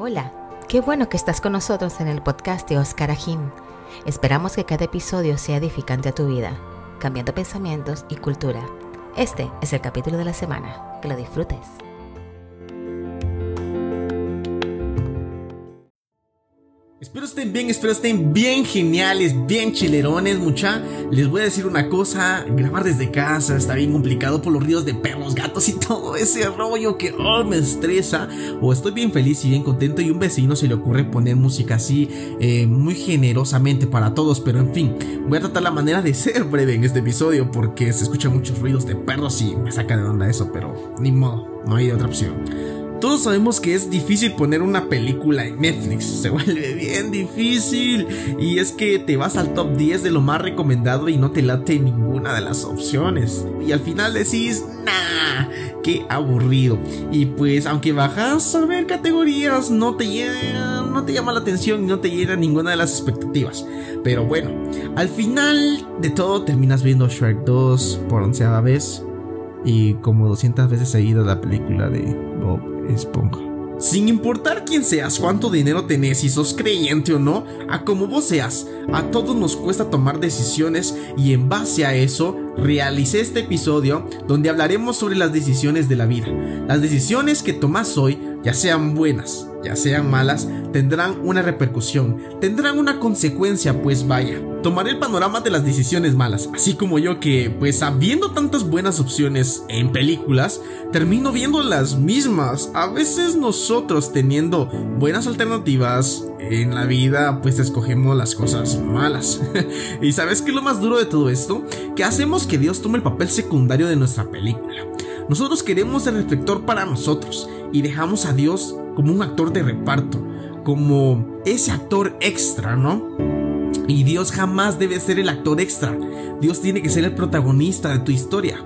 Hola, qué bueno que estás con nosotros en el podcast de Oscar Ajín. Esperamos que cada episodio sea edificante a tu vida, cambiando pensamientos y cultura. Este es el capítulo de la semana. Que lo disfrutes. Estén bien, espero estén bien geniales, bien chilerones, mucha. Les voy a decir una cosa, grabar desde casa está bien complicado por los ríos de perros, gatos y todo ese rollo que oh, me estresa. O estoy bien feliz y bien contento y un vecino se le ocurre poner música así eh, muy generosamente para todos, pero en fin, voy a tratar la manera de ser breve en este episodio porque se escuchan muchos ruidos de perros y me saca de onda eso, pero ni modo, no hay otra opción. Todos sabemos que es difícil poner una película en Netflix, se vuelve bien difícil. Y es que te vas al top 10 de lo más recomendado y no te late ninguna de las opciones. Y al final decís, nah, qué aburrido. Y pues aunque bajas a ver categorías, no te llena, llama la atención y no te llena ninguna de las expectativas. Pero bueno, al final de todo terminas viendo Shrek 2 por onceava vez. Y como 200 veces seguido la película de Bob esponja. Sin importar quién seas, cuánto dinero tenés, si sos creyente o no, a como vos seas, a todos nos cuesta tomar decisiones y en base a eso realicé este episodio donde hablaremos sobre las decisiones de la vida. Las decisiones que tomás hoy, ya sean buenas, ya sean malas, tendrán una repercusión, tendrán una consecuencia, pues vaya. Tomaré el panorama de las decisiones malas, así como yo que, pues habiendo tantas buenas opciones en películas, termino viendo las mismas. A veces nosotros teniendo buenas alternativas en la vida, pues escogemos las cosas malas. y sabes qué es lo más duro de todo esto? Que hacemos que Dios tome el papel secundario de nuestra película. Nosotros queremos el reflector para nosotros y dejamos a Dios como un actor de reparto, como ese actor extra, ¿no? Y Dios jamás debe ser el actor extra. Dios tiene que ser el protagonista de tu historia.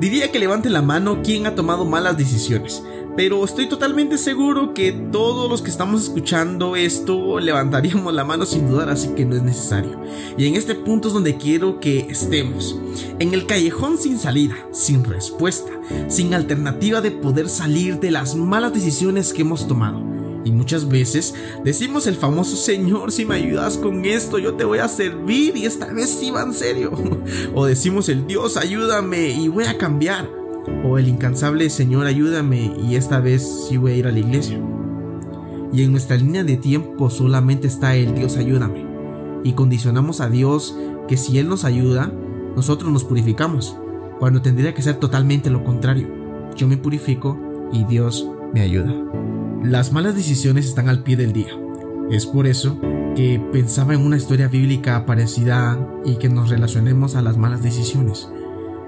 Diría que levante la mano quien ha tomado malas decisiones, pero estoy totalmente seguro que todos los que estamos escuchando esto levantaríamos la mano sin dudar, así que no es necesario. Y en este punto es donde quiero que estemos. En el callejón sin salida, sin respuesta, sin alternativa de poder salir de las malas decisiones que hemos tomado. Y muchas veces decimos el famoso Señor, si me ayudas con esto, yo te voy a servir y esta vez sí va en serio. o decimos el Dios, ayúdame y voy a cambiar. O el incansable Señor, ayúdame y esta vez sí voy a ir a la iglesia. Y en nuestra línea de tiempo solamente está el Dios, ayúdame. Y condicionamos a Dios que si Él nos ayuda, nosotros nos purificamos, cuando tendría que ser totalmente lo contrario. Yo me purifico y Dios me ayuda. Las malas decisiones están al pie del día. Es por eso que pensaba en una historia bíblica parecida y que nos relacionemos a las malas decisiones.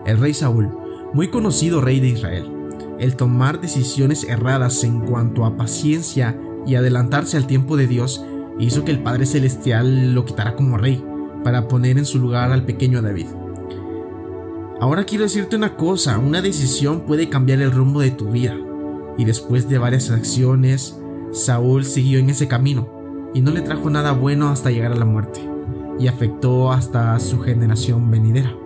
El rey Saúl, muy conocido rey de Israel, el tomar decisiones erradas en cuanto a paciencia y adelantarse al tiempo de Dios hizo que el Padre Celestial lo quitara como rey para poner en su lugar al pequeño David. Ahora quiero decirte una cosa, una decisión puede cambiar el rumbo de tu vida y después de varias acciones, Saúl siguió en ese camino y no le trajo nada bueno hasta llegar a la muerte y afectó hasta su generación venidera.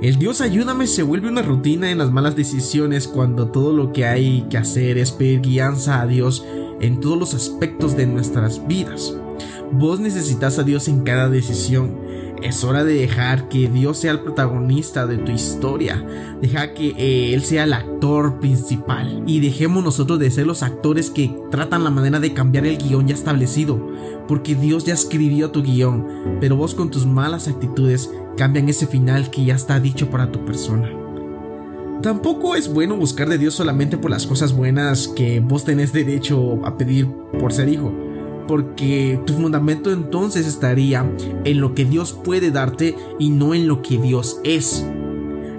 El Dios ayúdame se vuelve una rutina en las malas decisiones cuando todo lo que hay que hacer es pedir guianza a Dios en todos los aspectos de nuestras vidas. Vos necesitas a Dios en cada decisión es hora de dejar que Dios sea el protagonista de tu historia. Deja que eh, Él sea el actor principal. Y dejemos nosotros de ser los actores que tratan la manera de cambiar el guion ya establecido. Porque Dios ya escribió tu guion. Pero vos con tus malas actitudes cambian ese final que ya está dicho para tu persona. Tampoco es bueno buscar de Dios solamente por las cosas buenas que vos tenés derecho a pedir por ser hijo porque tu fundamento entonces estaría en lo que Dios puede darte y no en lo que Dios es.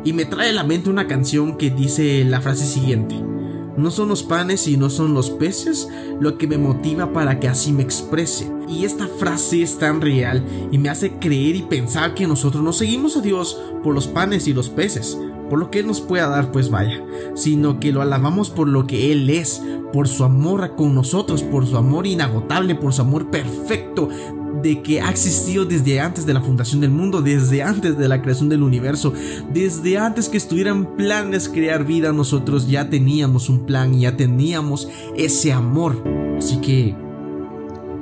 Y me trae a la mente una canción que dice la frase siguiente. No son los panes y no son los peces lo que me motiva para que así me exprese. Y esta frase es tan real y me hace creer y pensar que nosotros no seguimos a Dios por los panes y los peces, por lo que Él nos pueda dar, pues vaya, sino que lo alabamos por lo que Él es, por su amor con nosotros, por su amor inagotable, por su amor perfecto, de que ha existido desde antes de la fundación del mundo, desde antes de la creación del universo, desde antes que estuvieran planes crear vida, nosotros ya teníamos un plan ya teníamos ese amor. Así que,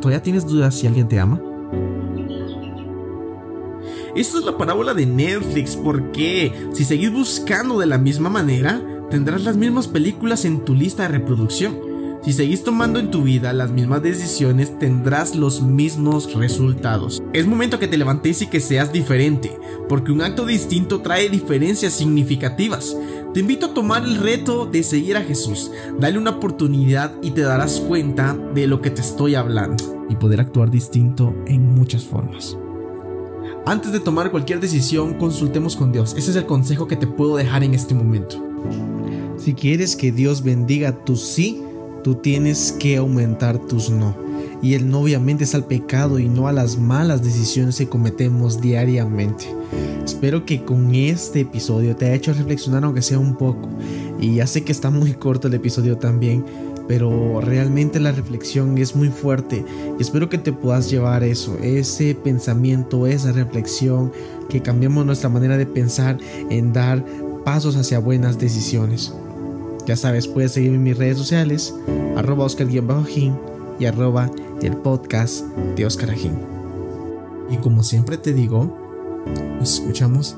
¿todavía tienes dudas si alguien te ama? Esta es la parábola de Netflix porque si seguís buscando de la misma manera, tendrás las mismas películas en tu lista de reproducción. Si seguís tomando en tu vida las mismas decisiones, tendrás los mismos resultados. Es momento que te levantes y que seas diferente, porque un acto distinto trae diferencias significativas. Te invito a tomar el reto de seguir a Jesús, dale una oportunidad y te darás cuenta de lo que te estoy hablando y poder actuar distinto en muchas formas. Antes de tomar cualquier decisión, consultemos con Dios. Ese es el consejo que te puedo dejar en este momento. Si quieres que Dios bendiga tu sí, tú tienes que aumentar tus no. Y el no obviamente es al pecado y no a las malas decisiones que cometemos diariamente. Espero que con este episodio te haya hecho reflexionar aunque sea un poco. Y ya sé que está muy corto el episodio también, pero realmente la reflexión es muy fuerte y espero que te puedas llevar eso, ese pensamiento, esa reflexión, que cambiemos nuestra manera de pensar en dar pasos hacia buenas decisiones. Ya sabes, puedes seguirme en mis redes sociales, arroba oscar y arroba el podcast de Oscar Y como siempre te digo, nos escuchamos